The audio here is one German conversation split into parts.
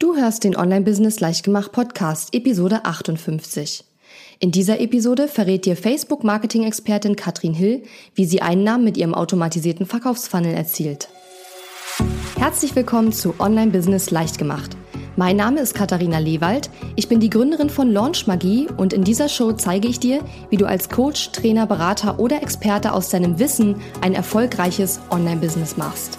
Du hörst den Online-Business Leichtgemacht Podcast, Episode 58. In dieser Episode verrät dir Facebook-Marketing-Expertin Katrin Hill, wie sie Einnahmen mit ihrem automatisierten Verkaufsfunnel erzielt. Herzlich willkommen zu Online-Business Leichtgemacht. Mein Name ist Katharina Lewald. Ich bin die Gründerin von Launch Magie und in dieser Show zeige ich dir, wie du als Coach, Trainer, Berater oder Experte aus deinem Wissen ein erfolgreiches Online-Business machst.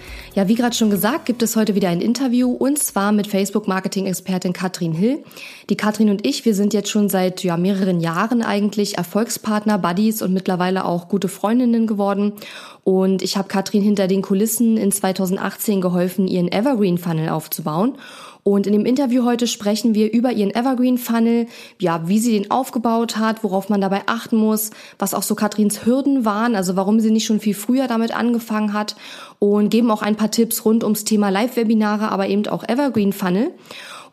Ja, wie gerade schon gesagt, gibt es heute wieder ein Interview und zwar mit Facebook-Marketing-Expertin Katrin Hill. Die Katrin und ich, wir sind jetzt schon seit ja, mehreren Jahren eigentlich Erfolgspartner, Buddies und mittlerweile auch gute Freundinnen geworden. Und ich habe Katrin hinter den Kulissen in 2018 geholfen, ihren Evergreen Funnel aufzubauen. Und in dem Interview heute sprechen wir über ihren Evergreen Funnel, ja, wie sie den aufgebaut hat, worauf man dabei achten muss, was auch so Katrins Hürden waren, also warum sie nicht schon viel früher damit angefangen hat und geben auch ein paar Tipps rund ums Thema Live-Webinare, aber eben auch Evergreen Funnel.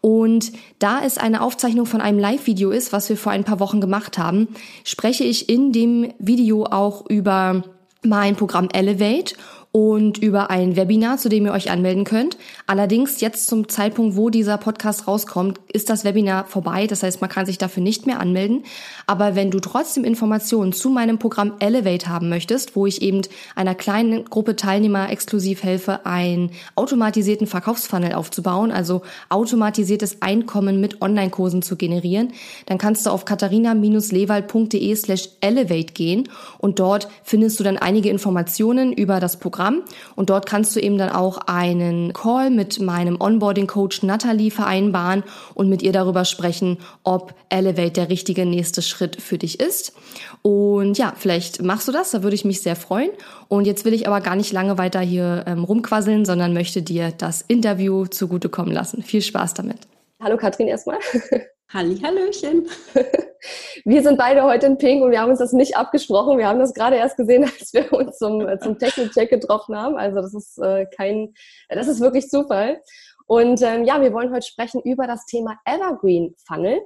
Und da es eine Aufzeichnung von einem Live-Video ist, was wir vor ein paar Wochen gemacht haben, spreche ich in dem Video auch über mein Programm Elevate und über ein Webinar, zu dem ihr euch anmelden könnt. Allerdings jetzt zum Zeitpunkt, wo dieser Podcast rauskommt, ist das Webinar vorbei. Das heißt, man kann sich dafür nicht mehr anmelden. Aber wenn du trotzdem Informationen zu meinem Programm Elevate haben möchtest, wo ich eben einer kleinen Gruppe Teilnehmer exklusiv helfe, einen automatisierten Verkaufsfunnel aufzubauen, also automatisiertes Einkommen mit Online-Kursen zu generieren, dann kannst du auf katharina-lewald.de slash elevate gehen und dort findest du dann einige Informationen über das Programm Programm. Und dort kannst du eben dann auch einen Call mit meinem Onboarding-Coach Natalie vereinbaren und mit ihr darüber sprechen, ob Elevate der richtige nächste Schritt für dich ist. Und ja, vielleicht machst du das, da würde ich mich sehr freuen. Und jetzt will ich aber gar nicht lange weiter hier ähm, rumquasseln, sondern möchte dir das Interview zugutekommen lassen. Viel Spaß damit. Hallo Katrin erstmal. Hallihallöchen. Wir sind beide heute in Pink und wir haben uns das nicht abgesprochen. Wir haben das gerade erst gesehen, als wir uns zum, äh, zum Technik-Check getroffen haben. Also das ist äh, kein, das ist wirklich Zufall. Und ähm, ja, wir wollen heute sprechen über das Thema Evergreen Funnel.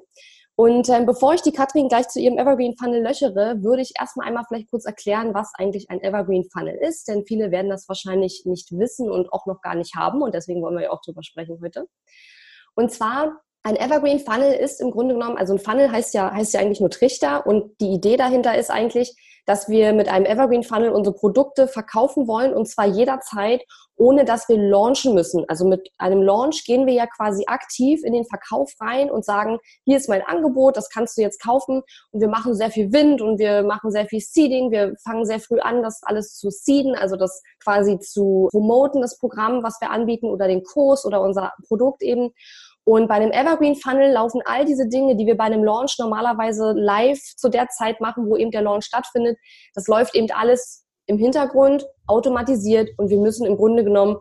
Und ähm, bevor ich die Katrin gleich zu ihrem Evergreen Funnel löchere, würde ich erstmal einmal vielleicht kurz erklären, was eigentlich ein Evergreen Funnel ist, denn viele werden das wahrscheinlich nicht wissen und auch noch gar nicht haben und deswegen wollen wir ja auch drüber sprechen heute. Und zwar ein Evergreen Funnel ist im Grunde genommen, also ein Funnel heißt ja, heißt ja eigentlich nur Trichter und die Idee dahinter ist eigentlich, dass wir mit einem Evergreen Funnel unsere Produkte verkaufen wollen und zwar jederzeit, ohne dass wir launchen müssen. Also mit einem Launch gehen wir ja quasi aktiv in den Verkauf rein und sagen, hier ist mein Angebot, das kannst du jetzt kaufen und wir machen sehr viel Wind und wir machen sehr viel Seeding, wir fangen sehr früh an, das alles zu seeden, also das quasi zu promoten, das Programm, was wir anbieten oder den Kurs oder unser Produkt eben. Und bei einem Evergreen Funnel laufen all diese Dinge, die wir bei einem Launch normalerweise live zu der Zeit machen, wo eben der Launch stattfindet. Das läuft eben alles im Hintergrund automatisiert und wir müssen im Grunde genommen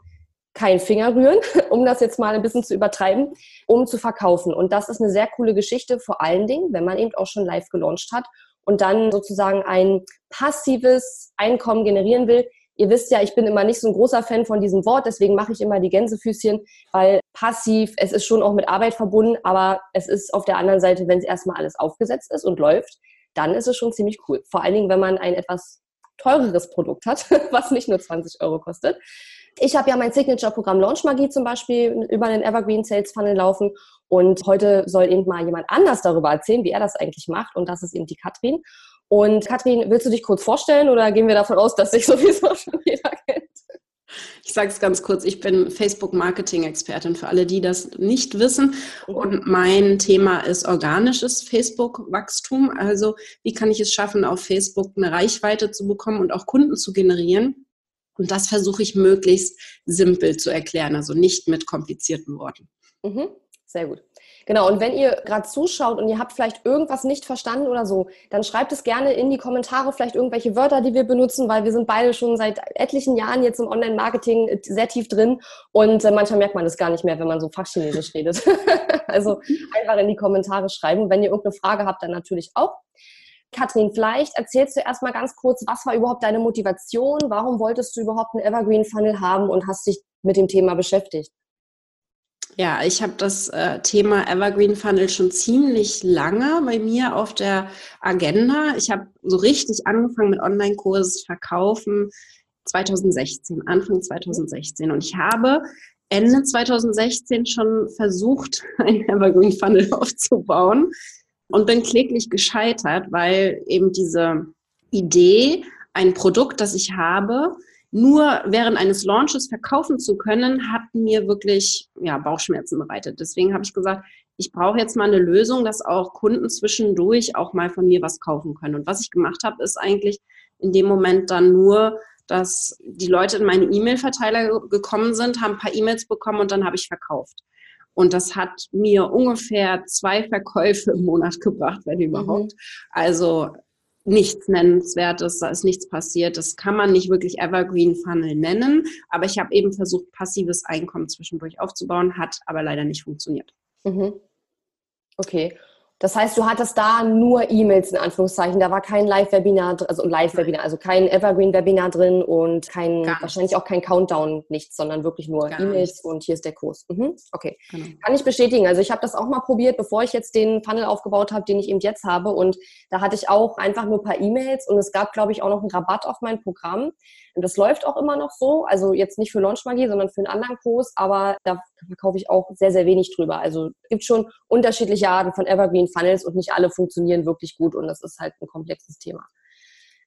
keinen Finger rühren, um das jetzt mal ein bisschen zu übertreiben, um zu verkaufen. Und das ist eine sehr coole Geschichte, vor allen Dingen, wenn man eben auch schon live gelauncht hat und dann sozusagen ein passives Einkommen generieren will, Ihr wisst ja, ich bin immer nicht so ein großer Fan von diesem Wort, deswegen mache ich immer die Gänsefüßchen, weil passiv, es ist schon auch mit Arbeit verbunden, aber es ist auf der anderen Seite, wenn es erstmal alles aufgesetzt ist und läuft, dann ist es schon ziemlich cool. Vor allen Dingen, wenn man ein etwas teureres Produkt hat, was nicht nur 20 Euro kostet. Ich habe ja mein Signature-Programm Launch Magie zum Beispiel über den Evergreen Sales Funnel laufen und heute soll eben mal jemand anders darüber erzählen, wie er das eigentlich macht und das ist eben die Katrin. Und Katrin, willst du dich kurz vorstellen oder gehen wir davon aus, dass sich sowieso schon jeder kennt? Ich sage es ganz kurz, ich bin Facebook-Marketing-Expertin für alle, die das nicht wissen. Und mein Thema ist organisches Facebook-Wachstum. Also wie kann ich es schaffen, auf Facebook eine Reichweite zu bekommen und auch Kunden zu generieren? Und das versuche ich möglichst simpel zu erklären, also nicht mit komplizierten Worten. Mhm. Sehr gut. Genau, und wenn ihr gerade zuschaut und ihr habt vielleicht irgendwas nicht verstanden oder so, dann schreibt es gerne in die Kommentare, vielleicht irgendwelche Wörter, die wir benutzen, weil wir sind beide schon seit etlichen Jahren jetzt im Online-Marketing sehr tief drin und äh, manchmal merkt man das gar nicht mehr, wenn man so Fachchinesisch redet. also einfach in die Kommentare schreiben. Wenn ihr irgendeine Frage habt, dann natürlich auch. Katrin, vielleicht erzählst du erstmal ganz kurz, was war überhaupt deine Motivation? Warum wolltest du überhaupt einen Evergreen Funnel haben und hast dich mit dem Thema beschäftigt? Ja, ich habe das äh, Thema Evergreen Funnel schon ziemlich lange bei mir auf der Agenda. Ich habe so richtig angefangen mit Online-Kurses verkaufen 2016, Anfang 2016. Und ich habe Ende 2016 schon versucht, ein Evergreen Funnel aufzubauen und bin kläglich gescheitert, weil eben diese Idee, ein Produkt, das ich habe, nur während eines Launches verkaufen zu können, hat mir wirklich ja, Bauchschmerzen bereitet. Deswegen habe ich gesagt, ich brauche jetzt mal eine Lösung, dass auch Kunden zwischendurch auch mal von mir was kaufen können. Und was ich gemacht habe, ist eigentlich in dem Moment dann nur, dass die Leute in meine E-Mail-Verteiler gekommen sind, haben ein paar E-Mails bekommen und dann habe ich verkauft. Und das hat mir ungefähr zwei Verkäufe im Monat gebracht, wenn überhaupt. Mhm. Also nichts Nennenswertes, da ist nichts passiert. Das kann man nicht wirklich Evergreen Funnel nennen, aber ich habe eben versucht, passives Einkommen zwischendurch aufzubauen, hat aber leider nicht funktioniert. Mhm. Okay. Das heißt, du hattest da nur E-Mails in Anführungszeichen. Da war kein Live-Webinar, also Live-Webinar, also kein Evergreen-Webinar drin und kein, wahrscheinlich auch kein Countdown, nichts, sondern wirklich nur E-Mails und hier ist der Kurs. Mhm. Okay. Genau. Kann ich bestätigen. Also ich habe das auch mal probiert, bevor ich jetzt den Funnel aufgebaut habe, den ich eben jetzt habe. Und da hatte ich auch einfach nur ein paar E-Mails und es gab, glaube ich, auch noch einen Rabatt auf mein Programm. Und das läuft auch immer noch so. Also jetzt nicht für Launchmagie, sondern für einen anderen Kurs, aber da verkaufe ich auch sehr, sehr wenig drüber. Also es gibt schon unterschiedliche Arten von Evergreen Funnels und nicht alle funktionieren wirklich gut und das ist halt ein komplexes Thema.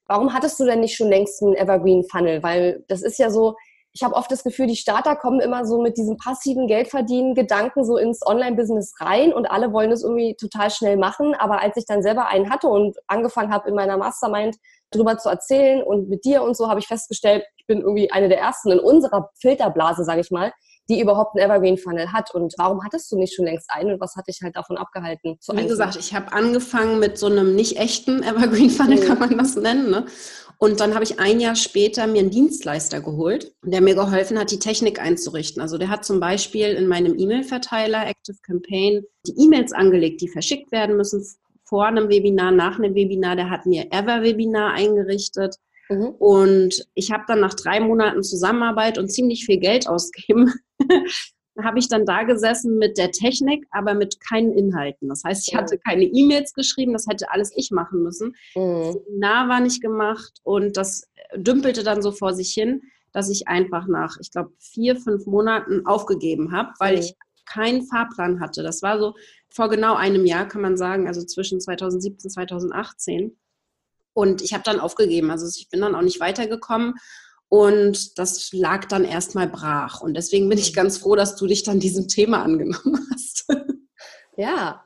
Warum hattest du denn nicht schon längst einen Evergreen Funnel? Weil das ist ja so, ich habe oft das Gefühl, die Starter kommen immer so mit diesem passiven Geldverdienen Gedanken so ins Online-Business rein und alle wollen es irgendwie total schnell machen. Aber als ich dann selber einen hatte und angefangen habe in meiner Mastermind drüber zu erzählen und mit dir und so, habe ich festgestellt, ich bin irgendwie eine der ersten in unserer Filterblase, sage ich mal, die überhaupt einen Evergreen Funnel hat. Und warum hattest du nicht schon längst einen und was hat dich halt davon abgehalten? Wie einzeln? gesagt, ich habe angefangen mit so einem nicht echten Evergreen Funnel, mhm. kann man das nennen. Ne? Und dann habe ich ein Jahr später mir einen Dienstleister geholt, der mir geholfen hat, die Technik einzurichten. Also der hat zum Beispiel in meinem E-Mail-Verteiler Active Campaign die E-Mails angelegt, die verschickt werden müssen vor einem Webinar, nach einem Webinar. Der hat mir Ever-Webinar eingerichtet. Mhm. Und ich habe dann nach drei Monaten Zusammenarbeit und ziemlich viel Geld ausgeben, habe ich dann da gesessen mit der Technik, aber mit keinen Inhalten. Das heißt, ich hatte keine E-Mails geschrieben, das hätte alles ich machen müssen. Mhm. Das Seminar war nicht gemacht und das dümpelte dann so vor sich hin, dass ich einfach nach, ich glaube, vier, fünf Monaten aufgegeben habe, weil mhm. ich keinen Fahrplan hatte. Das war so vor genau einem Jahr, kann man sagen, also zwischen 2017 und 2018. Und ich habe dann aufgegeben. Also ich bin dann auch nicht weitergekommen. Und das lag dann erstmal brach. Und deswegen bin ich mhm. ganz froh, dass du dich dann diesem Thema angenommen hast. Ja,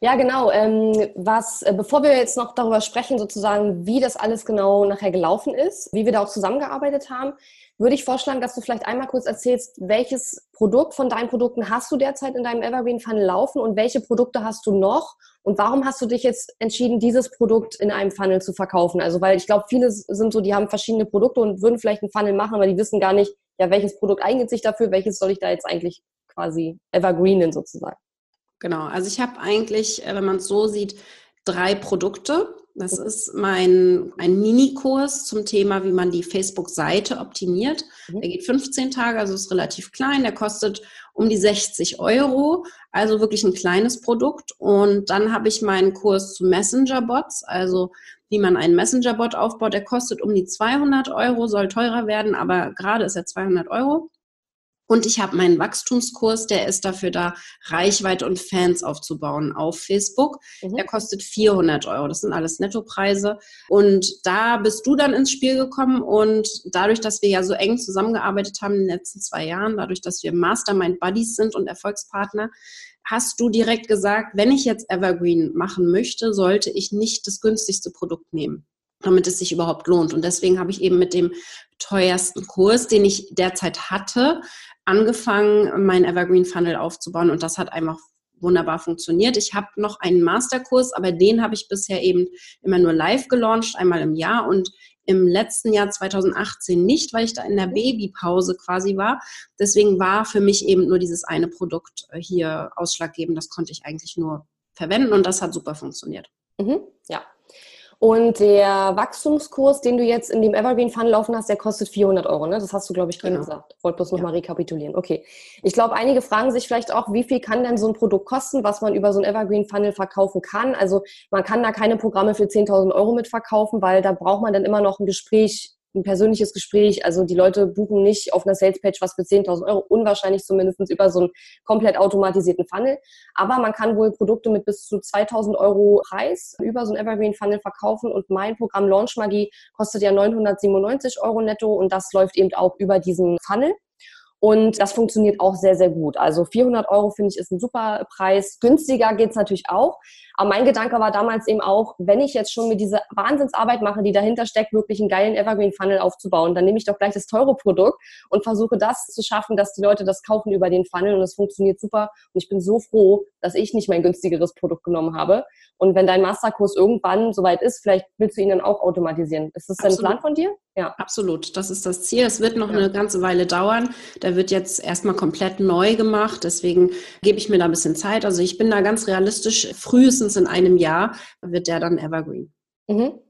ja, genau. Ähm, was, äh, bevor wir jetzt noch darüber sprechen, sozusagen, wie das alles genau nachher gelaufen ist, wie wir da auch zusammengearbeitet haben, würde ich vorschlagen, dass du vielleicht einmal kurz erzählst, welches Produkt von deinen Produkten hast du derzeit in deinem Evergreen Funnel laufen und welche Produkte hast du noch und warum hast du dich jetzt entschieden, dieses Produkt in einem Funnel zu verkaufen? Also, weil ich glaube, viele sind so, die haben verschiedene Produkte und würden vielleicht einen Funnel machen, aber die wissen gar nicht, ja, welches Produkt eignet sich dafür, welches soll ich da jetzt eigentlich quasi evergreenen sozusagen. Genau, also ich habe eigentlich, äh, wenn man es so sieht, drei Produkte. Das ist mein ein Minikurs zum Thema, wie man die Facebook-Seite optimiert. Mhm. Der geht 15 Tage, also ist relativ klein. Der kostet um die 60 Euro, also wirklich ein kleines Produkt. Und dann habe ich meinen Kurs zu Messenger-Bots, also wie man einen Messenger-Bot aufbaut. Der kostet um die 200 Euro, soll teurer werden, aber gerade ist er 200 Euro. Und ich habe meinen Wachstumskurs, der ist dafür da, Reichweite und Fans aufzubauen auf Facebook. Mhm. Der kostet 400 Euro. Das sind alles Nettopreise. Und da bist du dann ins Spiel gekommen. Und dadurch, dass wir ja so eng zusammengearbeitet haben in den letzten zwei Jahren, dadurch, dass wir Mastermind Buddies sind und Erfolgspartner, hast du direkt gesagt, wenn ich jetzt Evergreen machen möchte, sollte ich nicht das günstigste Produkt nehmen damit es sich überhaupt lohnt. Und deswegen habe ich eben mit dem teuersten Kurs, den ich derzeit hatte, angefangen, meinen Evergreen Funnel aufzubauen und das hat einfach wunderbar funktioniert. Ich habe noch einen Masterkurs, aber den habe ich bisher eben immer nur live gelauncht, einmal im Jahr und im letzten Jahr 2018 nicht, weil ich da in der Babypause quasi war. Deswegen war für mich eben nur dieses eine Produkt äh, hier ausschlaggebend. Das konnte ich eigentlich nur verwenden und das hat super funktioniert. Mhm, ja, und der Wachstumskurs, den du jetzt in dem Evergreen Fund laufen hast, der kostet 400 Euro. Ne? Das hast du, glaube ich, gerade genau. gesagt. Wollte bloß nochmal ja. rekapitulieren. Okay. Ich glaube, einige fragen sich vielleicht auch, wie viel kann denn so ein Produkt kosten, was man über so ein Evergreen Funnel verkaufen kann? Also man kann da keine Programme für 10.000 Euro mitverkaufen, weil da braucht man dann immer noch ein Gespräch ein persönliches Gespräch. Also die Leute buchen nicht auf einer Salespage was für 10.000 Euro, unwahrscheinlich zumindest über so einen komplett automatisierten Funnel. Aber man kann wohl Produkte mit bis zu 2.000 Euro Preis über so einen Evergreen Funnel verkaufen und mein Programm Launch Magie kostet ja 997 Euro netto und das läuft eben auch über diesen Funnel. Und das funktioniert auch sehr, sehr gut. Also 400 Euro finde ich ist ein super Preis. Günstiger geht's natürlich auch. Aber mein Gedanke war damals eben auch, wenn ich jetzt schon mir diese Wahnsinnsarbeit mache, die dahinter steckt, wirklich einen geilen Evergreen-Funnel aufzubauen, dann nehme ich doch gleich das teure Produkt und versuche das zu schaffen, dass die Leute das kaufen über den Funnel und es funktioniert super. Und ich bin so froh, dass ich nicht mein günstigeres Produkt genommen habe. Und wenn dein Masterkurs irgendwann soweit ist, vielleicht willst du ihn dann auch automatisieren. Ist das ein Plan von dir? Ja. Absolut. Das ist das Ziel. Es wird noch ja. eine ganze Weile dauern. Der wird jetzt erstmal komplett neu gemacht. Deswegen gebe ich mir da ein bisschen Zeit. Also ich bin da ganz realistisch. Frühestens frühestens in einem Jahr wird der dann evergreen. Mhm.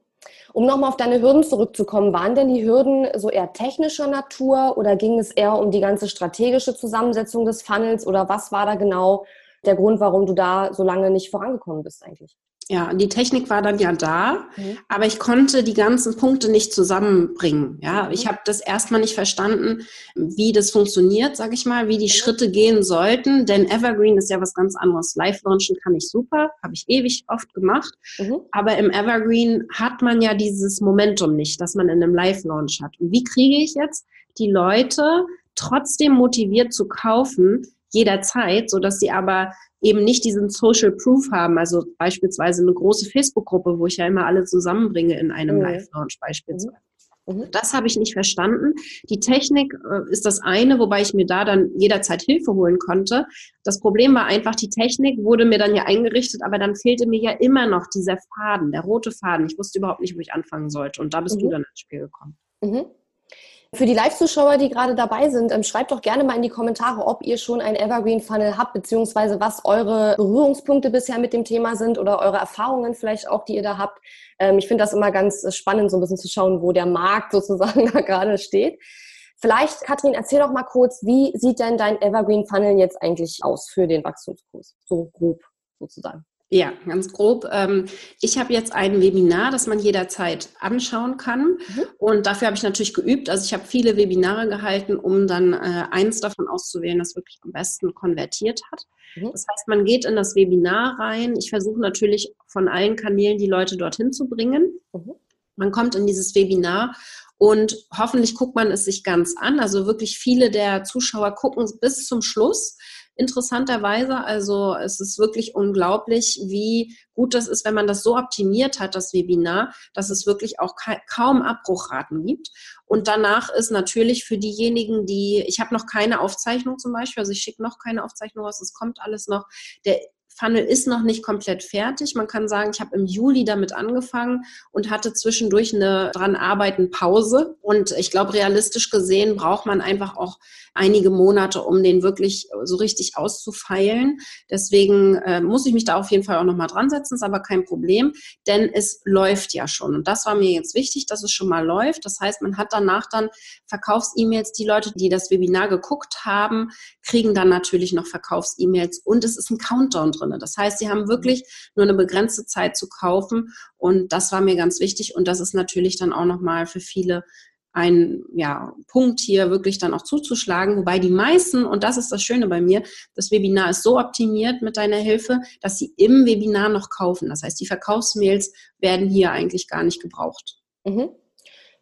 Um nochmal auf deine Hürden zurückzukommen, waren denn die Hürden so eher technischer Natur oder ging es eher um die ganze strategische Zusammensetzung des Funnels oder was war da genau der Grund, warum du da so lange nicht vorangekommen bist eigentlich? Ja, die Technik war dann ja da, mhm. aber ich konnte die ganzen Punkte nicht zusammenbringen. Ja, mhm. ich habe das erstmal nicht verstanden, wie das funktioniert, sage ich mal, wie die mhm. Schritte gehen sollten. Denn Evergreen ist ja was ganz anderes. Live launchen kann ich super, habe ich ewig oft gemacht. Mhm. Aber im Evergreen hat man ja dieses Momentum nicht, das man in einem Live Launch hat. Und wie kriege ich jetzt die Leute trotzdem motiviert zu kaufen, jederzeit, so dass sie aber eben nicht diesen Social Proof haben, also beispielsweise eine große Facebook-Gruppe, wo ich ja immer alle zusammenbringe in einem mhm. Live-Launch beispielsweise. Mhm. mhm. Das habe ich nicht verstanden. Die Technik äh, ist das eine, wobei ich mir da dann jederzeit Hilfe holen konnte. Das Problem war einfach, die Technik wurde mir dann ja eingerichtet, aber dann fehlte mir ja immer noch dieser Faden, der rote Faden. Ich wusste überhaupt nicht, wo ich anfangen sollte. Und da bist mhm. du dann ins Spiel gekommen. Für die Live-Zuschauer, die gerade dabei sind, ähm, schreibt doch gerne mal in die Kommentare, ob ihr schon ein Evergreen-Funnel habt, beziehungsweise was eure Berührungspunkte bisher mit dem Thema sind oder eure Erfahrungen vielleicht auch, die ihr da habt. Ähm, ich finde das immer ganz äh, spannend, so ein bisschen zu schauen, wo der Markt sozusagen da gerade steht. Vielleicht, Katrin, erzähl doch mal kurz, wie sieht denn dein Evergreen-Funnel jetzt eigentlich aus für den Wachstumskurs? So grob sozusagen. Ja, ganz grob. Ähm, ich habe jetzt ein Webinar, das man jederzeit anschauen kann. Mhm. Und dafür habe ich natürlich geübt. Also ich habe viele Webinare gehalten, um dann äh, eins davon auszuwählen, das wirklich am besten konvertiert hat. Mhm. Das heißt, man geht in das Webinar rein. Ich versuche natürlich von allen Kanälen die Leute dorthin zu bringen. Mhm. Man kommt in dieses Webinar und hoffentlich guckt man es sich ganz an. Also wirklich viele der Zuschauer gucken bis zum Schluss interessanterweise. Also es ist wirklich unglaublich, wie gut das ist, wenn man das so optimiert hat, das Webinar, dass es wirklich auch kaum Abbruchraten gibt. Und danach ist natürlich für diejenigen, die, ich habe noch keine Aufzeichnung zum Beispiel, also ich schicke noch keine Aufzeichnung raus, es kommt alles noch. Der Funnel ist noch nicht komplett fertig. Man kann sagen, ich habe im Juli damit angefangen und hatte zwischendurch eine dran arbeiten Pause. Und ich glaube, realistisch gesehen braucht man einfach auch einige Monate, um den wirklich so richtig auszufeilen. Deswegen äh, muss ich mich da auf jeden Fall auch nochmal dran setzen, ist aber kein Problem, denn es läuft ja schon. Und das war mir jetzt wichtig, dass es schon mal läuft. Das heißt, man hat danach dann Verkaufs-E-Mails. Die Leute, die das Webinar geguckt haben, kriegen dann natürlich noch Verkaufs-E-Mails und es ist ein Countdown drin drin. Das heißt, sie haben wirklich nur eine begrenzte Zeit zu kaufen und das war mir ganz wichtig und das ist natürlich dann auch nochmal für viele ein ja, Punkt hier wirklich dann auch zuzuschlagen, wobei die meisten, und das ist das Schöne bei mir, das Webinar ist so optimiert mit deiner Hilfe, dass sie im Webinar noch kaufen. Das heißt, die Verkaufsmails werden hier eigentlich gar nicht gebraucht. Mhm.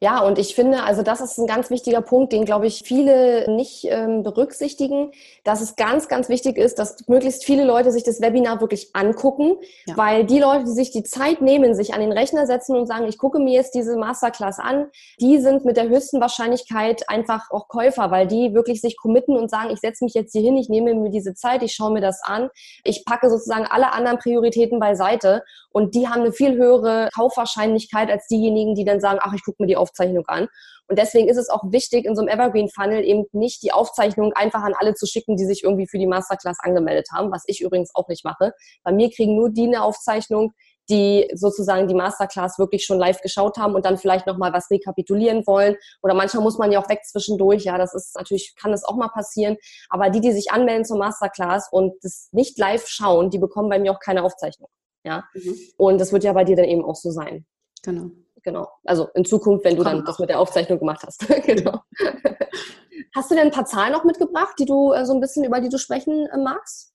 Ja, und ich finde, also das ist ein ganz wichtiger Punkt, den, glaube ich, viele nicht ähm, berücksichtigen, dass es ganz, ganz wichtig ist, dass möglichst viele Leute sich das Webinar wirklich angucken, ja. weil die Leute, die sich die Zeit nehmen, sich an den Rechner setzen und sagen, ich gucke mir jetzt diese Masterclass an, die sind mit der höchsten Wahrscheinlichkeit einfach auch Käufer, weil die wirklich sich committen und sagen, ich setze mich jetzt hier hin, ich nehme mir diese Zeit, ich schaue mir das an, ich packe sozusagen alle anderen Prioritäten beiseite und die haben eine viel höhere Kaufwahrscheinlichkeit als diejenigen, die dann sagen, ach, ich gucke mir die auf Aufzeichnung an. Und deswegen ist es auch wichtig, in so einem Evergreen Funnel eben nicht die Aufzeichnung einfach an alle zu schicken, die sich irgendwie für die Masterclass angemeldet haben, was ich übrigens auch nicht mache. Bei mir kriegen nur die eine Aufzeichnung, die sozusagen die Masterclass wirklich schon live geschaut haben und dann vielleicht nochmal was rekapitulieren wollen. Oder manchmal muss man ja auch weg zwischendurch. Ja, das ist natürlich, kann das auch mal passieren. Aber die, die sich anmelden zur Masterclass und das nicht live schauen, die bekommen bei mir auch keine Aufzeichnung. Ja. Mhm. Und das wird ja bei dir dann eben auch so sein. Genau genau. Also in Zukunft, wenn du Komm dann das mit der Aufzeichnung gemacht hast. genau. Hast du denn ein paar Zahlen noch mitgebracht, die du äh, so ein bisschen über die du sprechen äh, magst?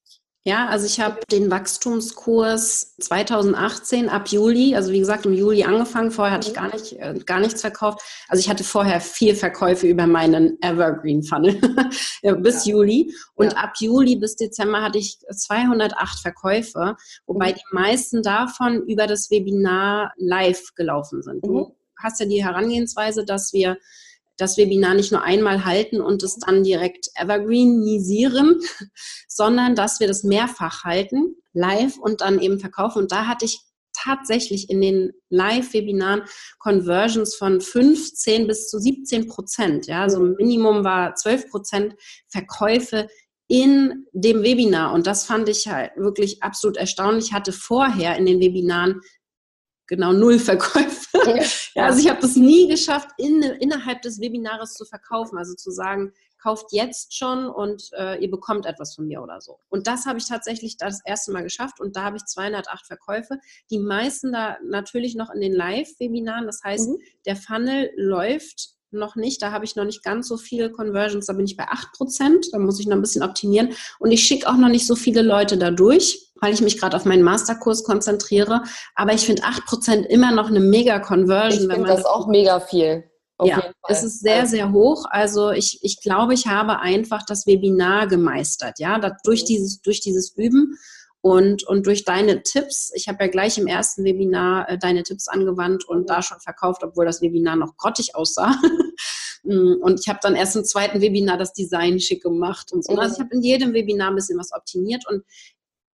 Ja, also ich habe den Wachstumskurs 2018 ab Juli, also wie gesagt im Juli angefangen. Vorher hatte ich gar nicht äh, gar nichts verkauft. Also ich hatte vorher vier Verkäufe über meinen Evergreen Funnel bis ja. Juli und ja. ab Juli bis Dezember hatte ich 208 Verkäufe, wobei mhm. die meisten davon über das Webinar live gelaufen sind. Du mhm. hast ja die Herangehensweise, dass wir das Webinar nicht nur einmal halten und es dann direkt evergreenisieren, sondern dass wir das mehrfach halten, live und dann eben verkaufen. Und da hatte ich tatsächlich in den Live-Webinaren Conversions von 15 bis zu 17 Prozent. Ja, also Minimum war 12 Prozent Verkäufe in dem Webinar. Und das fand ich halt wirklich absolut erstaunlich. Ich hatte vorher in den Webinaren genau null Verkäufe. Ja. also ich habe das nie geschafft, in, innerhalb des Webinars zu verkaufen. Also zu sagen, kauft jetzt schon und äh, ihr bekommt etwas von mir oder so. Und das habe ich tatsächlich das erste Mal geschafft und da habe ich 208 Verkäufe. Die meisten da natürlich noch in den Live-Webinaren. Das heißt, mhm. der Funnel läuft noch nicht. Da habe ich noch nicht ganz so viele Conversions. Da bin ich bei 8%. Da muss ich noch ein bisschen optimieren. Und ich schicke auch noch nicht so viele Leute da durch, weil ich mich gerade auf meinen Masterkurs konzentriere. Aber ich finde 8% immer noch eine mega Conversion. Ich finde das auch mega viel. ja, es ist sehr, also sehr hoch. Also ich, ich glaube, ich habe einfach das Webinar gemeistert, ja, durch, mhm. dieses, durch dieses Üben. Und, und durch deine Tipps, ich habe ja gleich im ersten Webinar äh, deine Tipps angewandt und da schon verkauft, obwohl das Webinar noch grottig aussah. Mm, und ich habe dann erst im zweiten Webinar das Design schick gemacht und so. Also ich habe in jedem Webinar ein bisschen was optimiert und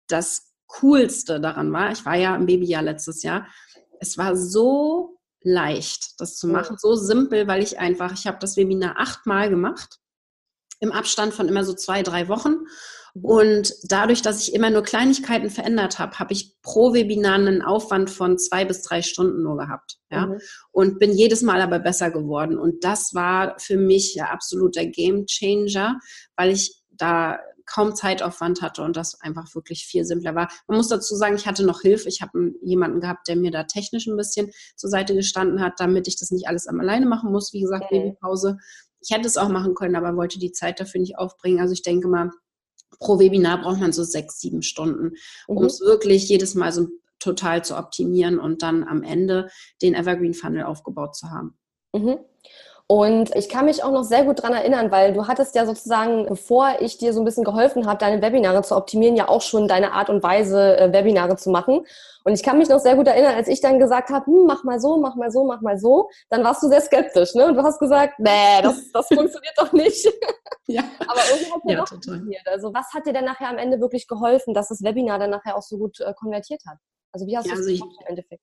das Coolste daran war, ich war ja im Babyjahr letztes Jahr, es war so leicht, das zu machen, so simpel, weil ich einfach, ich habe das Webinar achtmal gemacht, im Abstand von immer so zwei, drei Wochen und dadurch, dass ich immer nur Kleinigkeiten verändert habe, habe ich pro Webinar einen Aufwand von zwei bis drei Stunden nur gehabt. Ja? Mhm. Und bin jedes Mal aber besser geworden. Und das war für mich ja absoluter Game Changer, weil ich da kaum Zeitaufwand hatte und das einfach wirklich viel simpler war. Man muss dazu sagen, ich hatte noch Hilfe. Ich habe jemanden gehabt, der mir da technisch ein bisschen zur Seite gestanden hat, damit ich das nicht alles alleine machen muss. Wie gesagt, okay. Babypause. Ich hätte es auch machen können, aber wollte die Zeit dafür nicht aufbringen. Also ich denke mal, pro Webinar braucht man so sechs, sieben Stunden, um mhm. es wirklich jedes Mal so total zu optimieren und dann am Ende den Evergreen Funnel aufgebaut zu haben. Mhm. Und ich kann mich auch noch sehr gut daran erinnern, weil du hattest ja sozusagen, bevor ich dir so ein bisschen geholfen habe, deine Webinare zu optimieren, ja auch schon deine Art und Weise, äh, Webinare zu machen. Und ich kann mich noch sehr gut erinnern, als ich dann gesagt habe, hm, mach mal so, mach mal so, mach mal so, dann warst du sehr skeptisch, ne? Und du hast gesagt, nee, das, das funktioniert doch nicht. Ja. Aber irgendwie hat es ja, doch funktioniert. Also was hat dir denn nachher am Ende wirklich geholfen, dass das Webinar dann nachher auch so gut äh, konvertiert hat? Also wie hast ja, du es also im Endeffekt?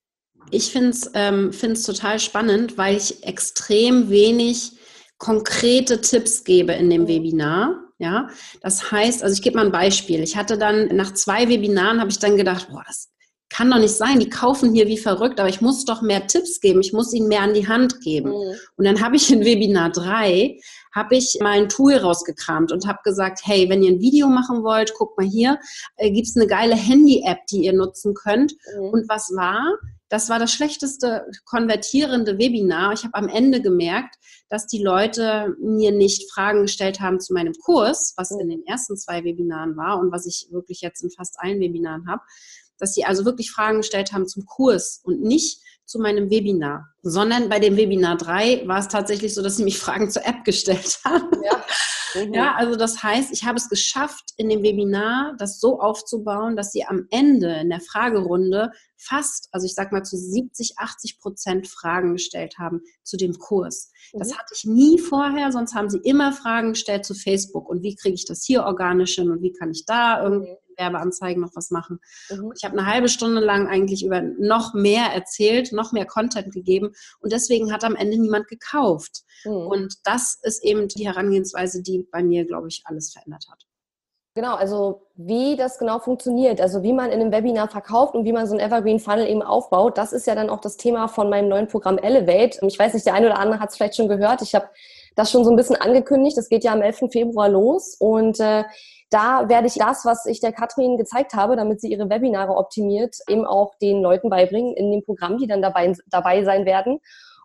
Ich finde es ähm, total spannend, weil ich extrem wenig konkrete Tipps gebe in dem mhm. Webinar. Ja, das heißt, also ich gebe mal ein Beispiel. Ich hatte dann nach zwei Webinaren habe ich dann gedacht, boah, das kann doch nicht sein, die kaufen hier wie verrückt, aber ich muss doch mehr Tipps geben, ich muss ihnen mehr an die Hand geben. Mhm. Und dann habe ich in Webinar 3, habe ich mein Tool rausgekramt und habe gesagt, hey, wenn ihr ein Video machen wollt, guckt mal hier, äh, gibt es eine geile Handy-App, die ihr nutzen könnt. Mhm. Und was war? Das war das schlechteste konvertierende Webinar. Ich habe am Ende gemerkt, dass die Leute mir nicht Fragen gestellt haben zu meinem Kurs, was in den ersten zwei Webinaren war und was ich wirklich jetzt in fast allen Webinaren habe, dass sie also wirklich Fragen gestellt haben zum Kurs und nicht zu meinem Webinar, sondern bei dem Webinar 3 war es tatsächlich so, dass sie mich Fragen zur App gestellt haben. Ja. Mhm. Ja, also das heißt, ich habe es geschafft, in dem Webinar das so aufzubauen, dass sie am Ende in der Fragerunde fast, also ich sag mal zu 70, 80 Prozent Fragen gestellt haben zu dem Kurs. Das mhm. hatte ich nie vorher, sonst haben sie immer Fragen gestellt zu Facebook und wie kriege ich das hier organisch hin und wie kann ich da irgendwie Werbeanzeigen noch was machen. Mhm. Ich habe eine halbe Stunde lang eigentlich über noch mehr erzählt, noch mehr Content gegeben und deswegen hat am Ende niemand gekauft. Mhm. Und das ist eben die Herangehensweise, die bei mir, glaube ich, alles verändert hat. Genau, also wie das genau funktioniert, also wie man in einem Webinar verkauft und wie man so ein Evergreen Funnel eben aufbaut, das ist ja dann auch das Thema von meinem neuen Programm Elevate. Ich weiß nicht, der eine oder andere hat es vielleicht schon gehört. Ich habe das schon so ein bisschen angekündigt. Das geht ja am 11. Februar los und äh, da werde ich das, was ich der Katrin gezeigt habe, damit sie ihre Webinare optimiert, eben auch den Leuten beibringen in dem Programm, die dann dabei, dabei sein werden.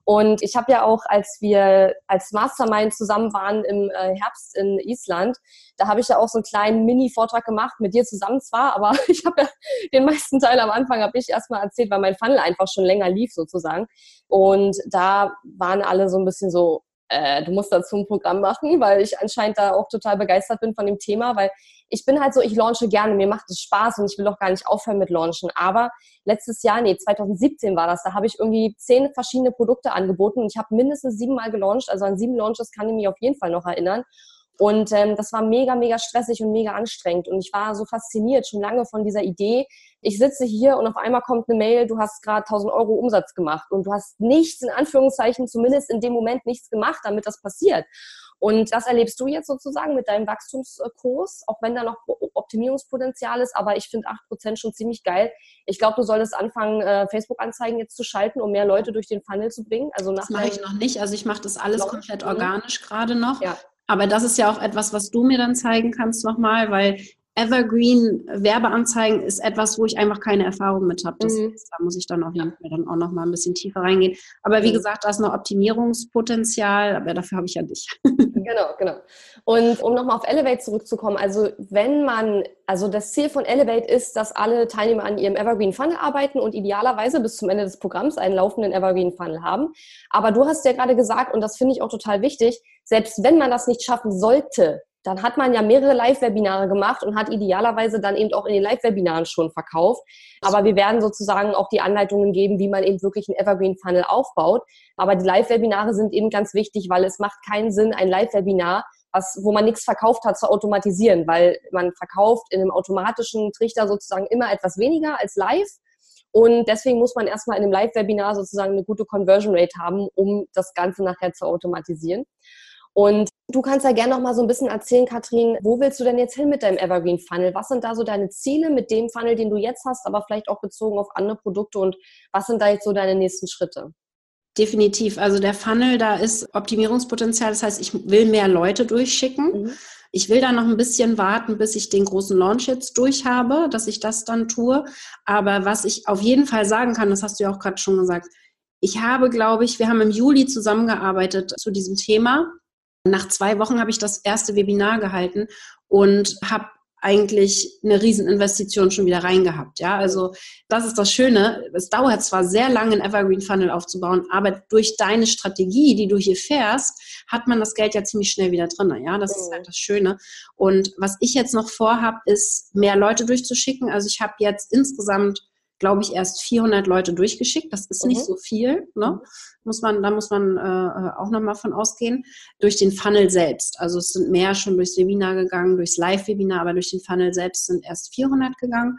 Und ich habe ja auch, als wir als Mastermind zusammen waren im äh, Herbst in Island, da habe ich ja auch so einen kleinen Mini-Vortrag gemacht, mit dir zusammen zwar, aber ich habe ja den meisten Teil am Anfang habe ich erstmal erzählt, weil mein Funnel einfach schon länger lief sozusagen. Und da waren alle so ein bisschen so, äh, du musst dazu ein Programm machen, weil ich anscheinend da auch total begeistert bin von dem Thema, weil ich bin halt so, ich launche gerne, mir macht es Spaß und ich will auch gar nicht aufhören mit Launchen. Aber letztes Jahr, nee, 2017 war das, da habe ich irgendwie zehn verschiedene Produkte angeboten und ich habe mindestens siebenmal gelauncht, also an sieben Launches kann ich mich auf jeden Fall noch erinnern. Und ähm, das war mega, mega stressig und mega anstrengend. Und ich war so fasziniert schon lange von dieser Idee. Ich sitze hier und auf einmal kommt eine Mail, du hast gerade 1000 Euro Umsatz gemacht und du hast nichts, in Anführungszeichen, zumindest in dem Moment nichts gemacht, damit das passiert. Und das erlebst du jetzt sozusagen mit deinem Wachstumskurs, auch wenn da noch Optimierungspotenzial ist. Aber ich finde 8% schon ziemlich geil. Ich glaube, du solltest anfangen, äh, Facebook-Anzeigen jetzt zu schalten, um mehr Leute durch den Funnel zu bringen. Also nach das mache ich noch nicht. Also ich mache das alles komplett organisch gerade noch. Ja. Aber das ist ja auch etwas, was du mir dann zeigen kannst nochmal, weil Evergreen Werbeanzeigen ist etwas, wo ich einfach keine Erfahrung mit habe. Mhm. Da muss ich dann auf jeden Fall dann auch noch mal ein bisschen tiefer reingehen. Aber wie gesagt, da ist noch Optimierungspotenzial, aber dafür habe ich ja dich. genau, genau. Und um nochmal auf Elevate zurückzukommen, also wenn man, also das Ziel von Elevate ist, dass alle Teilnehmer an ihrem Evergreen Funnel arbeiten und idealerweise bis zum Ende des Programms einen laufenden Evergreen Funnel haben. Aber du hast ja gerade gesagt, und das finde ich auch total wichtig, selbst wenn man das nicht schaffen sollte, dann hat man ja mehrere Live-Webinare gemacht und hat idealerweise dann eben auch in den Live-Webinaren schon verkauft. Aber wir werden sozusagen auch die Anleitungen geben, wie man eben wirklich einen Evergreen-Funnel aufbaut. Aber die Live-Webinare sind eben ganz wichtig, weil es macht keinen Sinn, ein Live-Webinar, wo man nichts verkauft hat, zu automatisieren, weil man verkauft in einem automatischen Trichter sozusagen immer etwas weniger als live. Und deswegen muss man erstmal in einem Live-Webinar sozusagen eine gute Conversion Rate haben, um das Ganze nachher zu automatisieren. Und du kannst ja gerne noch mal so ein bisschen erzählen, Katrin, wo willst du denn jetzt hin mit deinem Evergreen Funnel? Was sind da so deine Ziele mit dem Funnel, den du jetzt hast, aber vielleicht auch bezogen auf andere Produkte und was sind da jetzt so deine nächsten Schritte? Definitiv. Also der Funnel, da ist Optimierungspotenzial. Das heißt, ich will mehr Leute durchschicken. Mhm. Ich will da noch ein bisschen warten, bis ich den großen Launch jetzt durch habe, dass ich das dann tue. Aber was ich auf jeden Fall sagen kann, das hast du ja auch gerade schon gesagt, ich habe, glaube ich, wir haben im Juli zusammengearbeitet zu diesem Thema nach zwei Wochen habe ich das erste Webinar gehalten und habe eigentlich eine Rieseninvestition schon wieder reingehabt. Ja, also das ist das Schöne. Es dauert zwar sehr lange, einen Evergreen Funnel aufzubauen, aber durch deine Strategie, die du hier fährst, hat man das Geld ja ziemlich schnell wieder drin. Ja, das ist halt das Schöne. Und was ich jetzt noch vorhabe, ist mehr Leute durchzuschicken. Also ich habe jetzt insgesamt glaube ich, erst 400 Leute durchgeschickt. Das ist mhm. nicht so viel. Ne? Mhm. Muss man, da muss man äh, auch nochmal von ausgehen. Durch den Funnel selbst. Also es sind mehr schon durchs Webinar gegangen, durchs Live-Webinar, aber durch den Funnel selbst sind erst 400 gegangen.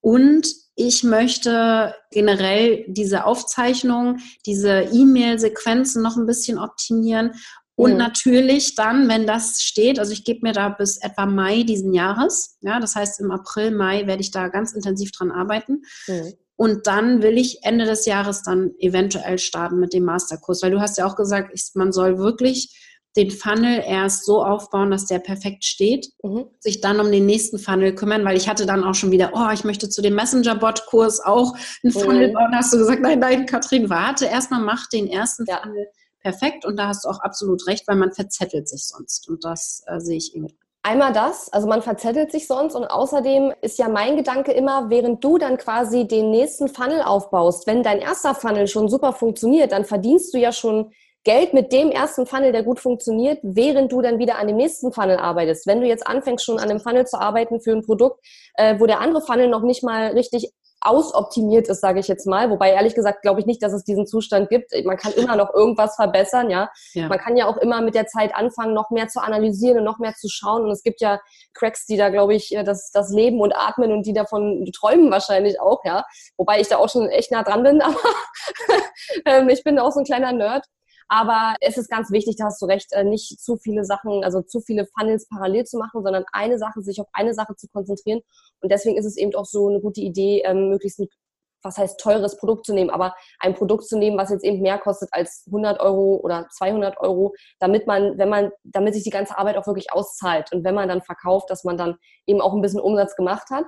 Und ich möchte generell diese Aufzeichnung, diese E-Mail-Sequenzen noch ein bisschen optimieren und mhm. natürlich dann, wenn das steht, also ich gebe mir da bis etwa Mai diesen Jahres, ja, das heißt im April, Mai werde ich da ganz intensiv dran arbeiten. Mhm. Und dann will ich Ende des Jahres dann eventuell starten mit dem Masterkurs, weil du hast ja auch gesagt, ich, man soll wirklich den Funnel erst so aufbauen, dass der perfekt steht, mhm. sich dann um den nächsten Funnel kümmern, weil ich hatte dann auch schon wieder, oh, ich möchte zu dem Messenger-Bot-Kurs auch einen Funnel mhm. bauen. Da hast du gesagt, nein, nein, Katrin, warte, erstmal mach den ersten ja. Funnel perfekt und da hast du auch absolut recht, weil man verzettelt sich sonst und das äh, sehe ich eben. Einmal das, also man verzettelt sich sonst und außerdem ist ja mein Gedanke immer, während du dann quasi den nächsten Funnel aufbaust, wenn dein erster Funnel schon super funktioniert, dann verdienst du ja schon Geld mit dem ersten Funnel, der gut funktioniert, während du dann wieder an dem nächsten Funnel arbeitest. Wenn du jetzt anfängst, schon an einem Funnel zu arbeiten für ein Produkt, äh, wo der andere Funnel noch nicht mal richtig ausoptimiert ist, sage ich jetzt mal. Wobei ehrlich gesagt glaube ich nicht, dass es diesen Zustand gibt. Man kann immer noch irgendwas verbessern, ja? ja. Man kann ja auch immer mit der Zeit anfangen, noch mehr zu analysieren und noch mehr zu schauen. Und es gibt ja Cracks, die da, glaube ich, äh, das, das Leben und atmen und die davon träumen wahrscheinlich auch, ja. Wobei ich da auch schon echt nah dran bin, aber ähm, ich bin auch so ein kleiner Nerd. Aber es ist ganz wichtig, da hast du recht, äh, nicht zu viele Sachen, also zu viele Funnels parallel zu machen, sondern eine Sache, sich auf eine Sache zu konzentrieren. Und deswegen ist es eben auch so eine gute Idee, ähm, möglichst ein was heißt teures Produkt zu nehmen, aber ein Produkt zu nehmen, was jetzt eben mehr kostet als 100 Euro oder 200 Euro, damit man, wenn man, damit sich die ganze Arbeit auch wirklich auszahlt und wenn man dann verkauft, dass man dann eben auch ein bisschen Umsatz gemacht hat.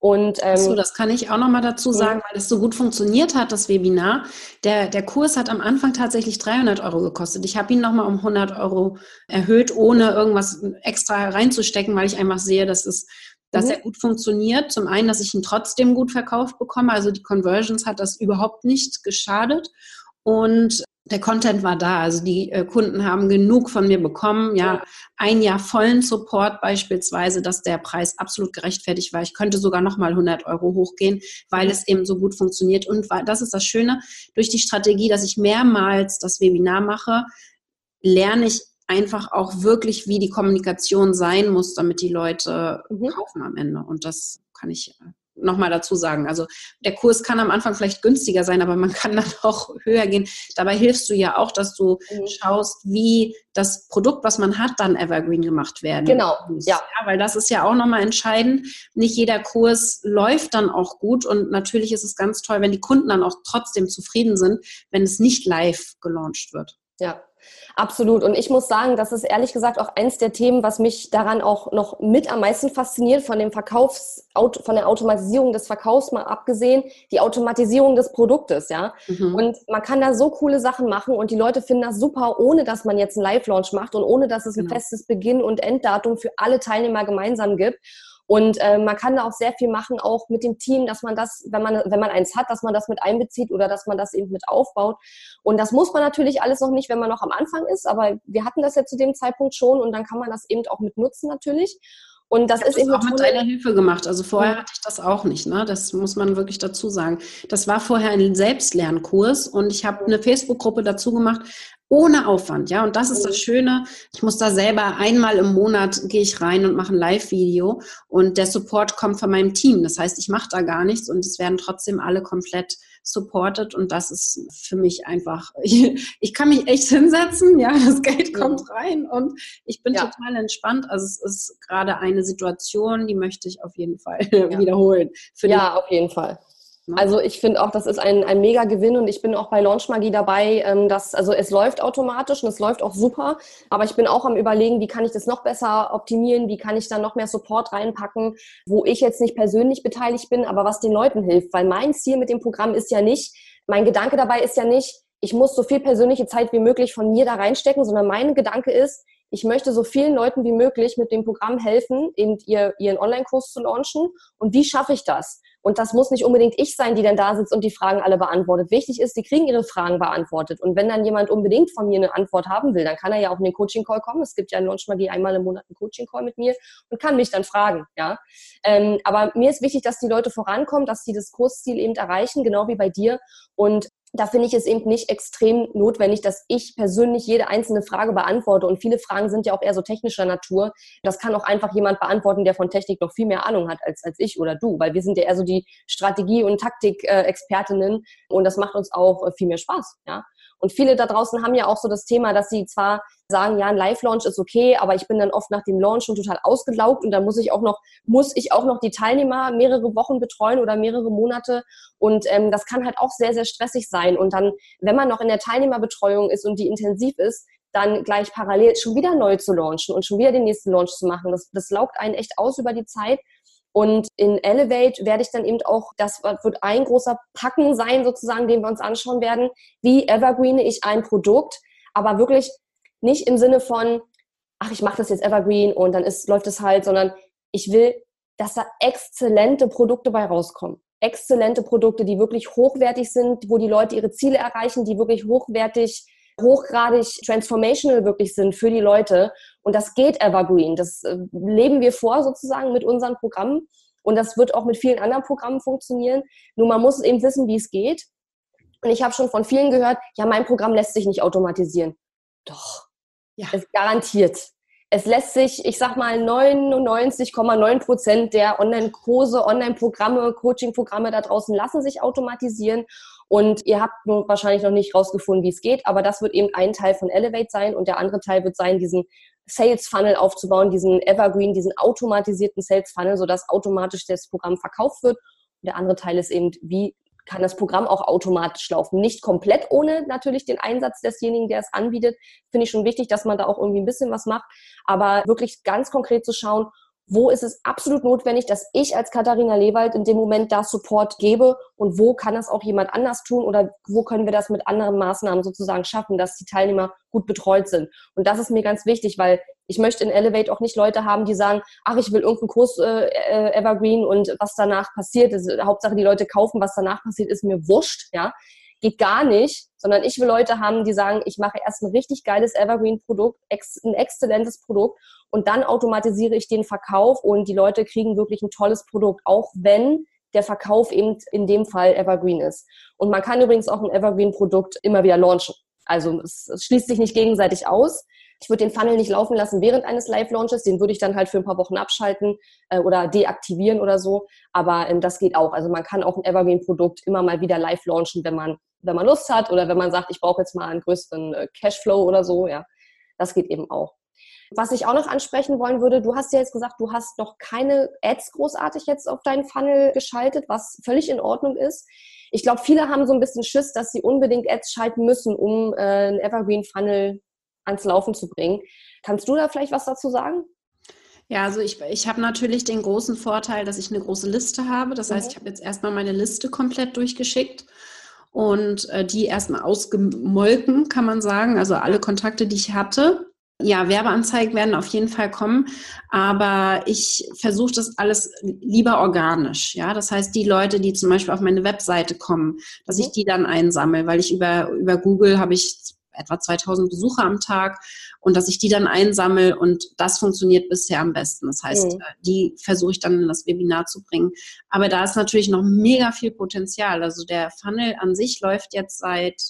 Und, ähm, so, das kann ich auch nochmal dazu sagen, weil es so gut funktioniert hat, das Webinar. Der, der Kurs hat am Anfang tatsächlich 300 Euro gekostet. Ich habe ihn nochmal um 100 Euro erhöht, ohne irgendwas extra reinzustecken, weil ich einfach sehe, dass es dass mhm. er gut funktioniert. Zum einen, dass ich ihn trotzdem gut verkauft bekomme. Also die Conversions hat das überhaupt nicht geschadet. Und der Content war da. Also die äh, Kunden haben genug von mir bekommen. Ja, ein Jahr vollen Support beispielsweise, dass der Preis absolut gerechtfertigt war. Ich könnte sogar noch mal 100 Euro hochgehen, weil es eben so gut funktioniert. Und das ist das Schöne. Durch die Strategie, dass ich mehrmals das Webinar mache, lerne ich einfach auch wirklich, wie die Kommunikation sein muss, damit die Leute mhm. kaufen am Ende. Und das kann ich äh, nochmal dazu sagen. Also der Kurs kann am Anfang vielleicht günstiger sein, aber man kann dann auch höher gehen. Dabei hilfst du ja auch, dass du mhm. schaust, wie das Produkt, was man hat, dann evergreen gemacht werden Genau, muss. ja. ja. Weil das ist ja auch nochmal entscheidend. Nicht jeder Kurs läuft dann auch gut und natürlich ist es ganz toll, wenn die Kunden dann auch trotzdem zufrieden sind, wenn es nicht live gelauncht wird. Ja, Absolut. Und ich muss sagen, das ist ehrlich gesagt auch eins der Themen, was mich daran auch noch mit am meisten fasziniert, von dem Verkaufs, von der Automatisierung des Verkaufs mal abgesehen, die Automatisierung des Produktes, ja. Mhm. Und man kann da so coole Sachen machen und die Leute finden das super, ohne dass man jetzt einen Live-Launch macht und ohne dass es ein genau. festes Beginn- und Enddatum für alle Teilnehmer gemeinsam gibt. Und äh, man kann da auch sehr viel machen, auch mit dem Team, dass man das, wenn man, wenn man eins hat, dass man das mit einbezieht oder dass man das eben mit aufbaut. Und das muss man natürlich alles noch nicht, wenn man noch am Anfang ist, aber wir hatten das ja zu dem Zeitpunkt schon und dann kann man das eben auch mit nutzen natürlich. Und das ist das eben auch mit deiner Hilfe gemacht. Also vorher hatte ich das auch nicht. Ne? Das muss man wirklich dazu sagen. Das war vorher ein Selbstlernkurs und ich habe eine Facebook-Gruppe dazu gemacht, ohne Aufwand, ja. Und das ist das mhm. Schöne. Ich muss da selber einmal im Monat gehe ich rein und mache ein Live-Video und der Support kommt von meinem Team. Das heißt, ich mache da gar nichts und es werden trotzdem alle komplett supported und das ist für mich einfach, ich, ich kann mich echt hinsetzen, ja, das Geld kommt rein und ich bin ja. total entspannt. Also es ist gerade eine Situation, die möchte ich auf jeden Fall ja. wiederholen. ja, auf jeden Fall. Ne? Also ich finde auch, das ist ein, ein mega Gewinn und ich bin auch bei Launch Magie dabei, ähm, dass, also es läuft automatisch und es läuft auch super, aber ich bin auch am überlegen, wie kann ich das noch besser optimieren, wie kann ich da noch mehr Support reinpacken, wo ich jetzt nicht persönlich beteiligt bin, aber was den Leuten hilft, weil mein Ziel mit dem Programm ist ja nicht, mein Gedanke dabei ist ja nicht, ich muss so viel persönliche Zeit wie möglich von mir da reinstecken, sondern mein Gedanke ist, ich möchte so vielen Leuten wie möglich mit dem Programm helfen, eben ihr, ihren Online-Kurs zu launchen. Und wie schaffe ich das? Und das muss nicht unbedingt ich sein, die dann da sitzt und die Fragen alle beantwortet. Wichtig ist, die kriegen ihre Fragen beantwortet. Und wenn dann jemand unbedingt von mir eine Antwort haben will, dann kann er ja auch in den Coaching-Call kommen. Es gibt ja in Launchmagie einmal im Monat einen Coaching-Call mit mir und kann mich dann fragen. Ja, ähm, Aber mir ist wichtig, dass die Leute vorankommen, dass sie das Kursziel eben erreichen, genau wie bei dir. Und da finde ich es eben nicht extrem notwendig, dass ich persönlich jede einzelne Frage beantworte. Und viele Fragen sind ja auch eher so technischer Natur. Das kann auch einfach jemand beantworten, der von Technik noch viel mehr Ahnung hat als, als ich oder du, weil wir sind ja eher so die Strategie- und Taktik-Expertinnen und das macht uns auch äh, viel mehr Spaß. Ja? Und viele da draußen haben ja auch so das Thema, dass sie zwar sagen, ja, ein Live-Launch ist okay, aber ich bin dann oft nach dem Launch schon total ausgelaugt und dann muss ich auch noch, muss ich auch noch die Teilnehmer mehrere Wochen betreuen oder mehrere Monate. Und ähm, das kann halt auch sehr, sehr stressig sein. Und dann, wenn man noch in der Teilnehmerbetreuung ist und die intensiv ist, dann gleich parallel schon wieder neu zu launchen und schon wieder den nächsten Launch zu machen. Das, das laugt einen echt aus über die Zeit. Und in Elevate werde ich dann eben auch, das wird ein großer Packen sein, sozusagen, den wir uns anschauen werden. Wie evergreene ich ein Produkt, aber wirklich nicht im Sinne von, ach, ich mache das jetzt evergreen und dann ist, läuft es halt, sondern ich will, dass da exzellente Produkte bei rauskommen. Exzellente Produkte, die wirklich hochwertig sind, wo die Leute ihre Ziele erreichen, die wirklich hochwertig hochgradig transformational wirklich sind für die Leute. Und das geht evergreen. Das äh, leben wir vor sozusagen mit unseren Programmen. Und das wird auch mit vielen anderen Programmen funktionieren. Nur man muss eben wissen, wie es geht. Und ich habe schon von vielen gehört, ja, mein Programm lässt sich nicht automatisieren. Doch, ja. es garantiert. Es lässt sich, ich sag mal, 99,9 Prozent der Online-Kurse, Online-Programme, Coaching-Programme da draußen lassen sich automatisieren. Und ihr habt nur wahrscheinlich noch nicht rausgefunden, wie es geht, aber das wird eben ein Teil von Elevate sein und der andere Teil wird sein, diesen Sales Funnel aufzubauen, diesen Evergreen, diesen automatisierten Sales Funnel, sodass automatisch das Programm verkauft wird. Und der andere Teil ist eben, wie kann das Programm auch automatisch laufen. Nicht komplett ohne natürlich den Einsatz desjenigen, der es anbietet. Finde ich schon wichtig, dass man da auch irgendwie ein bisschen was macht. Aber wirklich ganz konkret zu schauen, wo ist es absolut notwendig, dass ich als Katharina Lewald in dem Moment da Support gebe? Und wo kann das auch jemand anders tun? Oder wo können wir das mit anderen Maßnahmen sozusagen schaffen, dass die Teilnehmer gut betreut sind. Und das ist mir ganz wichtig, weil ich möchte in Elevate auch nicht Leute haben, die sagen, ach, ich will irgendeinen Kurs äh, äh Evergreen und was danach passiert, ist, Hauptsache die Leute kaufen, was danach passiert, ist mir wurscht, ja? Geht gar nicht, sondern ich will Leute haben, die sagen, ich mache erst ein richtig geiles Evergreen-Produkt, ein exzellentes Produkt und dann automatisiere ich den Verkauf und die Leute kriegen wirklich ein tolles Produkt, auch wenn der Verkauf eben in dem Fall Evergreen ist. Und man kann übrigens auch ein Evergreen-Produkt immer wieder launchen. Also es, es schließt sich nicht gegenseitig aus. Ich würde den Funnel nicht laufen lassen während eines Live-Launches, den würde ich dann halt für ein paar Wochen abschalten äh, oder deaktivieren oder so. Aber ähm, das geht auch. Also man kann auch ein Evergreen-Produkt immer mal wieder live launchen, wenn man wenn man Lust hat oder wenn man sagt, ich brauche jetzt mal einen größeren äh, Cashflow oder so, ja, das geht eben auch. Was ich auch noch ansprechen wollen würde, du hast ja jetzt gesagt, du hast noch keine Ads großartig jetzt auf deinen Funnel geschaltet, was völlig in Ordnung ist. Ich glaube, viele haben so ein bisschen Schiss, dass sie unbedingt Ads schalten müssen, um äh, einen Evergreen Funnel ans Laufen zu bringen. Kannst du da vielleicht was dazu sagen? Ja, also ich, ich habe natürlich den großen Vorteil, dass ich eine große Liste habe. Das heißt, mhm. ich habe jetzt erstmal meine Liste komplett durchgeschickt und äh, die erstmal ausgemolken, kann man sagen. Also alle Kontakte, die ich hatte. Ja, Werbeanzeigen werden auf jeden Fall kommen, aber ich versuche das alles lieber organisch. Ja, das heißt, die Leute, die zum Beispiel auf meine Webseite kommen, dass mhm. ich die dann einsammle, weil ich über, über Google habe ich etwa 2000 Besucher am Tag und dass ich die dann einsammle und das funktioniert bisher am besten. Das heißt, mhm. Äh, die versuche ich dann in das Webinar zu bringen. Aber da ist natürlich noch mega viel Potenzial. Also der Funnel an sich läuft jetzt seit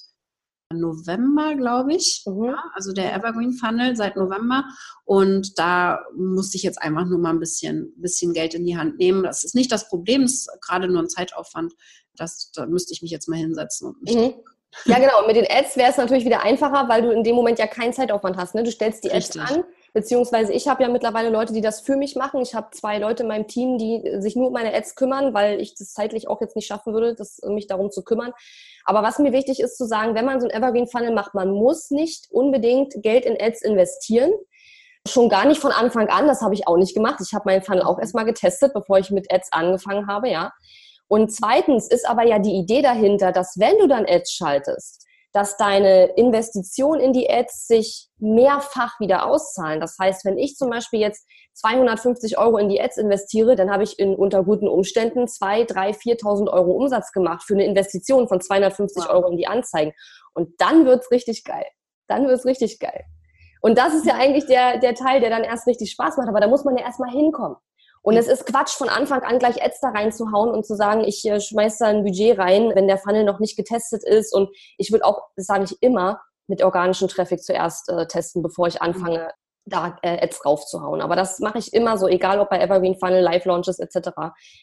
November, glaube ich. Mhm. Ja, also der Evergreen Funnel seit November. Und da musste ich jetzt einfach nur mal ein bisschen, bisschen Geld in die Hand nehmen. Das ist nicht das Problem, es ist gerade nur ein Zeitaufwand. Das, da müsste ich mich jetzt mal hinsetzen und mich mhm. Ja, genau. Mit den Ads wäre es natürlich wieder einfacher, weil du in dem Moment ja keinen Zeitaufwand hast. Ne? Du stellst die Richtig. Ads an, beziehungsweise ich habe ja mittlerweile Leute, die das für mich machen. Ich habe zwei Leute in meinem Team, die sich nur um meine Ads kümmern, weil ich das zeitlich auch jetzt nicht schaffen würde, das, mich darum zu kümmern. Aber was mir wichtig ist zu sagen, wenn man so ein Evergreen Funnel macht, man muss nicht unbedingt Geld in Ads investieren. Schon gar nicht von Anfang an, das habe ich auch nicht gemacht. Ich habe meinen Funnel auch erstmal getestet, bevor ich mit Ads angefangen habe, ja. Und zweitens ist aber ja die Idee dahinter, dass wenn du dann Ads schaltest, dass deine Investition in die Ads sich mehrfach wieder auszahlen. Das heißt, wenn ich zum Beispiel jetzt 250 Euro in die Ads investiere, dann habe ich in, unter guten Umständen 2, 3, 4.000 Euro Umsatz gemacht für eine Investition von 250 wow. Euro in die Anzeigen. Und dann wird's richtig geil. Dann wird's richtig geil. Und das ist ja eigentlich der, der Teil, der dann erst richtig Spaß macht. Aber da muss man ja erstmal hinkommen. Und es ist Quatsch, von Anfang an gleich Ads da reinzuhauen und zu sagen, ich äh, schmeiß da ein Budget rein, wenn der Funnel noch nicht getestet ist. Und ich würde auch, das sage ich immer, mit organischem Traffic zuerst äh, testen, bevor ich anfange, da äh, Ads raufzuhauen. Aber das mache ich immer so, egal ob bei Evergreen Funnel, Live Launches etc.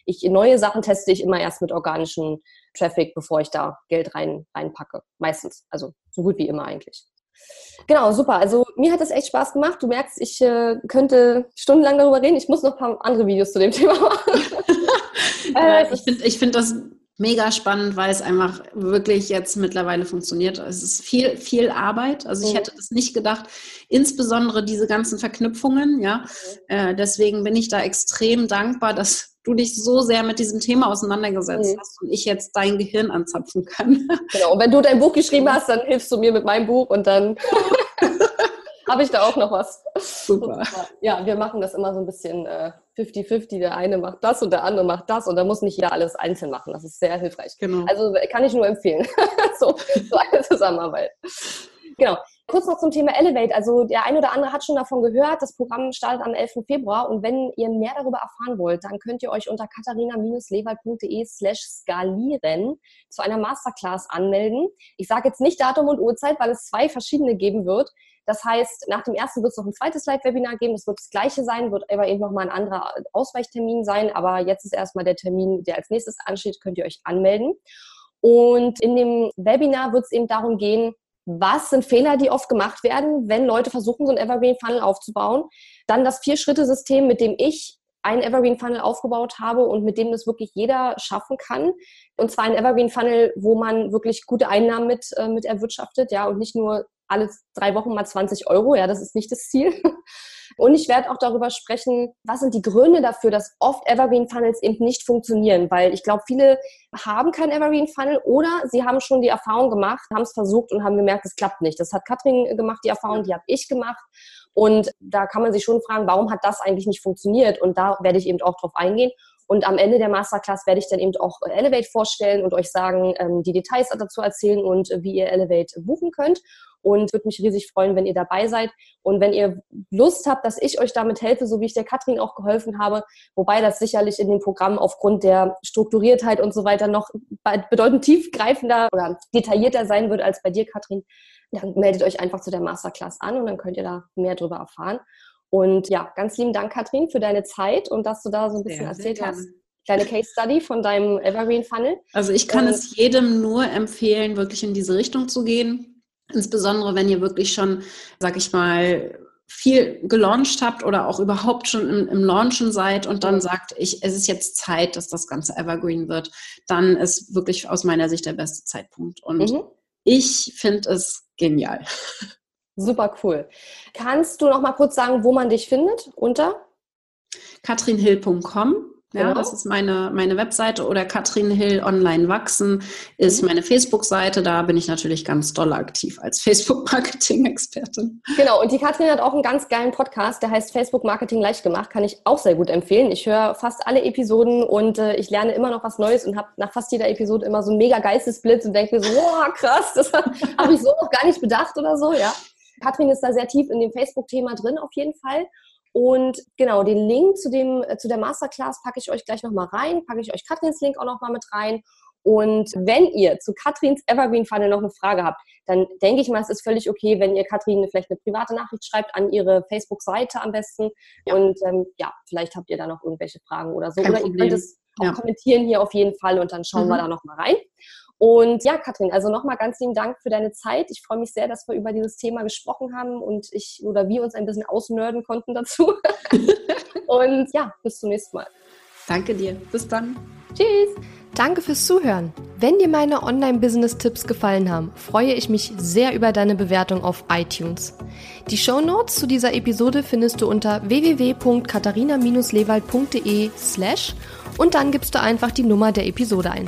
Ich neue Sachen teste ich immer erst mit organischem Traffic, bevor ich da Geld rein reinpacke. Meistens, also so gut wie immer eigentlich. Genau, super. Also mir hat es echt Spaß gemacht. Du merkst, ich äh, könnte stundenlang darüber reden. Ich muss noch ein paar andere Videos zu dem Thema machen. äh, ich finde ich find das mega spannend, weil es einfach wirklich jetzt mittlerweile funktioniert. Es ist viel, viel Arbeit. Also ich mhm. hätte das nicht gedacht. Insbesondere diese ganzen Verknüpfungen, ja. Mhm. Äh, deswegen bin ich da extrem dankbar, dass du dich so sehr mit diesem Thema auseinandergesetzt mhm. hast und ich jetzt dein Gehirn anzapfen kann. Genau, und wenn du dein Buch geschrieben hast, dann hilfst du mir mit meinem Buch und dann habe ich da auch noch was. Super. Ja, wir machen das immer so ein bisschen äh, 50-50. Der eine macht das und der andere macht das und da muss nicht jeder alles einzeln machen. Das ist sehr hilfreich. Genau. Also kann ich nur empfehlen. so, so eine Zusammenarbeit. Genau. Kurz noch zum Thema Elevate. Also der eine oder andere hat schon davon gehört. Das Programm startet am 11. Februar und wenn ihr mehr darüber erfahren wollt, dann könnt ihr euch unter katharina-lewald.de slash skalieren zu einer Masterclass anmelden. Ich sage jetzt nicht Datum und Uhrzeit, weil es zwei verschiedene geben wird. Das heißt, nach dem ersten wird es noch ein zweites Live-Webinar geben. Es wird das gleiche sein, wird aber eben nochmal ein anderer Ausweichtermin sein. Aber jetzt ist erstmal der Termin, der als nächstes ansteht, könnt ihr euch anmelden. Und in dem Webinar wird es eben darum gehen, was sind Fehler, die oft gemacht werden, wenn Leute versuchen, so ein Evergreen Funnel aufzubauen. Dann das Vier-Schritte-System, mit dem ich einen Evergreen Funnel aufgebaut habe und mit dem das wirklich jeder schaffen kann. Und zwar ein Evergreen Funnel, wo man wirklich gute Einnahmen mit, äh, mit erwirtschaftet, ja, und nicht nur alle drei Wochen mal 20 Euro. Ja, das ist nicht das Ziel. Und ich werde auch darüber sprechen, was sind die Gründe dafür, dass oft Evergreen Funnels eben nicht funktionieren, weil ich glaube, viele haben kein Evergreen Funnel oder sie haben schon die Erfahrung gemacht, haben es versucht und haben gemerkt, es klappt nicht. Das hat Katrin gemacht, die Erfahrung, die habe ich gemacht. Und da kann man sich schon fragen, warum hat das eigentlich nicht funktioniert? Und da werde ich eben auch drauf eingehen. Und am Ende der Masterclass werde ich dann eben auch Elevate vorstellen und euch sagen, ähm, die Details dazu erzählen und wie ihr Elevate buchen könnt und würde mich riesig freuen, wenn ihr dabei seid. Und wenn ihr Lust habt, dass ich euch damit helfe, so wie ich der Katrin auch geholfen habe, wobei das sicherlich in dem Programm aufgrund der Strukturiertheit und so weiter noch bedeutend tiefgreifender oder detaillierter sein wird als bei dir, Katrin, dann meldet euch einfach zu der Masterclass an und dann könnt ihr da mehr darüber erfahren. Und ja, ganz lieben Dank, Katrin, für deine Zeit und dass du da so ein bisschen sehr, erzählt sehr hast kleine Case Study von deinem Evergreen Funnel. Also ich kann und es jedem nur empfehlen, wirklich in diese Richtung zu gehen. Insbesondere wenn ihr wirklich schon, sag ich mal, viel gelauncht habt oder auch überhaupt schon im, im Launchen seid und dann sagt, ich, es ist jetzt Zeit, dass das Ganze Evergreen wird, dann ist wirklich aus meiner Sicht der beste Zeitpunkt. Und mhm. ich finde es genial. Super cool. Kannst du noch mal kurz sagen, wo man dich findet? Unter? katrinhill.com ja, genau. das ist meine, meine Webseite oder Katrin Hill Online Wachsen ist mhm. meine Facebook-Seite. Da bin ich natürlich ganz doll aktiv als Facebook-Marketing-Expertin. Genau, und die Katrin hat auch einen ganz geilen Podcast, der heißt Facebook Marketing leicht gemacht. Kann ich auch sehr gut empfehlen. Ich höre fast alle Episoden und äh, ich lerne immer noch was Neues und habe nach fast jeder Episode immer so einen mega Geistesblitz und denke mir so, wow, krass, das habe ich so noch gar nicht bedacht oder so, ja. Katrin ist da sehr tief in dem Facebook-Thema drin auf jeden Fall. Und genau, den Link zu, dem, äh, zu der Masterclass packe ich euch gleich nochmal rein, packe ich euch Katrins Link auch nochmal mit rein. Und wenn ihr zu Katrins Evergreen Funnel noch eine Frage habt, dann denke ich mal, es ist völlig okay, wenn ihr Katrin vielleicht eine private Nachricht schreibt an ihre Facebook-Seite am besten. Ja. Und ähm, ja, vielleicht habt ihr da noch irgendwelche Fragen oder so. Kein oder Problem. ihr könnt es auch ja. kommentieren hier auf jeden Fall und dann schauen mhm. wir da nochmal rein. Und ja, Katrin, also nochmal ganz lieben Dank für deine Zeit. Ich freue mich sehr, dass wir über dieses Thema gesprochen haben und ich oder wir uns ein bisschen ausnörden konnten dazu. und ja, bis zum nächsten Mal. Danke dir. Bis dann. Tschüss. Danke fürs Zuhören. Wenn dir meine Online-Business-Tipps gefallen haben, freue ich mich sehr über deine Bewertung auf iTunes. Die Show Notes zu dieser Episode findest du unter www.katharina-lewald.de slash und dann gibst du einfach die Nummer der Episode ein.